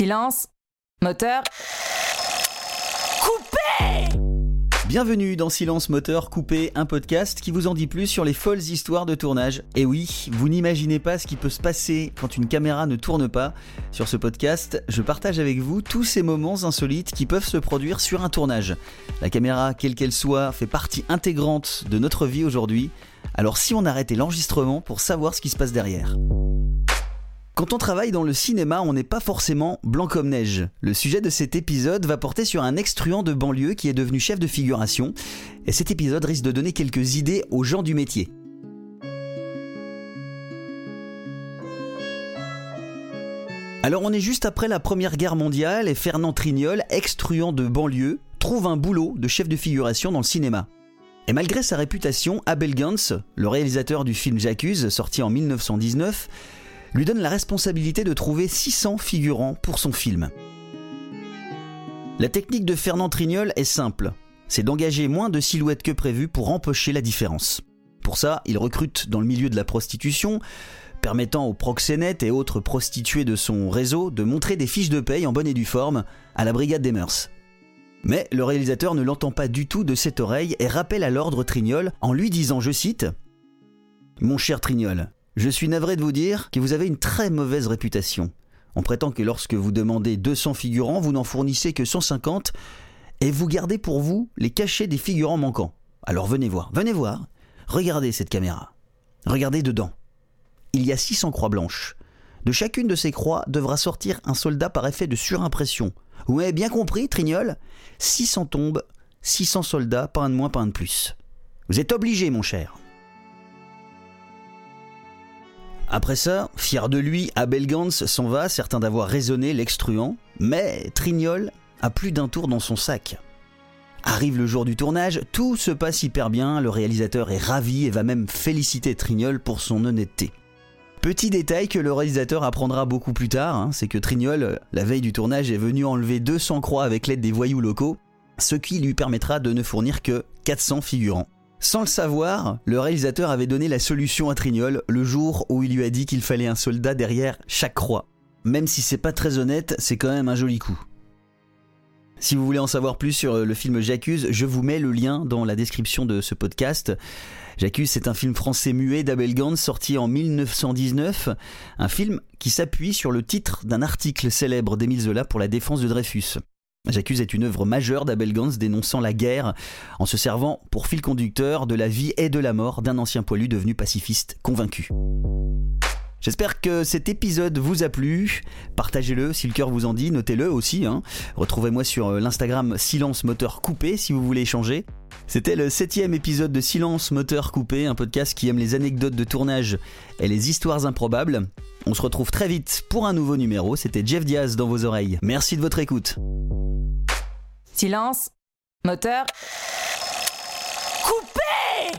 Silence. Moteur. Coupé Bienvenue dans Silence Moteur Coupé, un podcast qui vous en dit plus sur les folles histoires de tournage. Et oui, vous n'imaginez pas ce qui peut se passer quand une caméra ne tourne pas. Sur ce podcast, je partage avec vous tous ces moments insolites qui peuvent se produire sur un tournage. La caméra, quelle qu'elle soit, fait partie intégrante de notre vie aujourd'hui. Alors si on arrêtait l'enregistrement pour savoir ce qui se passe derrière. Quand on travaille dans le cinéma, on n'est pas forcément blanc comme neige. Le sujet de cet épisode va porter sur un extruant de banlieue qui est devenu chef de figuration, et cet épisode risque de donner quelques idées aux gens du métier. Alors on est juste après la Première Guerre mondiale et Fernand Trignol, extruant de banlieue, trouve un boulot de chef de figuration dans le cinéma. Et malgré sa réputation, Abel Gance, le réalisateur du film J'accuse, sorti en 1919, lui donne la responsabilité de trouver 600 figurants pour son film. La technique de Fernand Trignol est simple, c'est d'engager moins de silhouettes que prévu pour empocher la différence. Pour ça, il recrute dans le milieu de la prostitution, permettant aux proxénètes et autres prostituées de son réseau de montrer des fiches de paye en bonne et due forme à la brigade des mœurs. Mais le réalisateur ne l'entend pas du tout de cette oreille et rappelle à l'ordre Trignol en lui disant, je cite, Mon cher Trignol, je suis navré de vous dire que vous avez une très mauvaise réputation. On prétend que lorsque vous demandez 200 figurants, vous n'en fournissez que 150 et vous gardez pour vous les cachets des figurants manquants. Alors venez voir, venez voir. Regardez cette caméra. Regardez dedans. Il y a 600 croix blanches. De chacune de ces croix devra sortir un soldat par effet de surimpression. Vous bien compris, Trignol? 600 tombes, 600 soldats, pas un de moins, pas un de plus. Vous êtes obligé, mon cher. Après ça, fier de lui, Abel Gans s'en va, certain d'avoir raisonné l'extruant, mais Trignol a plus d'un tour dans son sac. Arrive le jour du tournage, tout se passe hyper bien, le réalisateur est ravi et va même féliciter Trignol pour son honnêteté. Petit détail que le réalisateur apprendra beaucoup plus tard, hein, c'est que Trignol, la veille du tournage, est venu enlever 200 croix avec l'aide des voyous locaux, ce qui lui permettra de ne fournir que 400 figurants. Sans le savoir, le réalisateur avait donné la solution à Trignol le jour où il lui a dit qu'il fallait un soldat derrière chaque croix. Même si c'est pas très honnête, c'est quand même un joli coup. Si vous voulez en savoir plus sur le film J'accuse, je vous mets le lien dans la description de ce podcast. J'accuse, c'est un film français muet d'Abel Gans sorti en 1919, un film qui s'appuie sur le titre d'un article célèbre d'Émile Zola pour la défense de Dreyfus. J'accuse est une œuvre majeure d'Abel Gans dénonçant la guerre en se servant pour fil conducteur de la vie et de la mort d'un ancien poilu devenu pacifiste convaincu. J'espère que cet épisode vous a plu. Partagez-le si le cœur vous en dit, notez-le aussi. Hein. Retrouvez-moi sur euh, l'Instagram Silence Moteur Coupé si vous voulez échanger. C'était le septième épisode de Silence Moteur Coupé, un podcast qui aime les anecdotes de tournage et les histoires improbables. On se retrouve très vite pour un nouveau numéro. C'était Jeff Diaz dans vos oreilles. Merci de votre écoute. Silence. Moteur. Coupé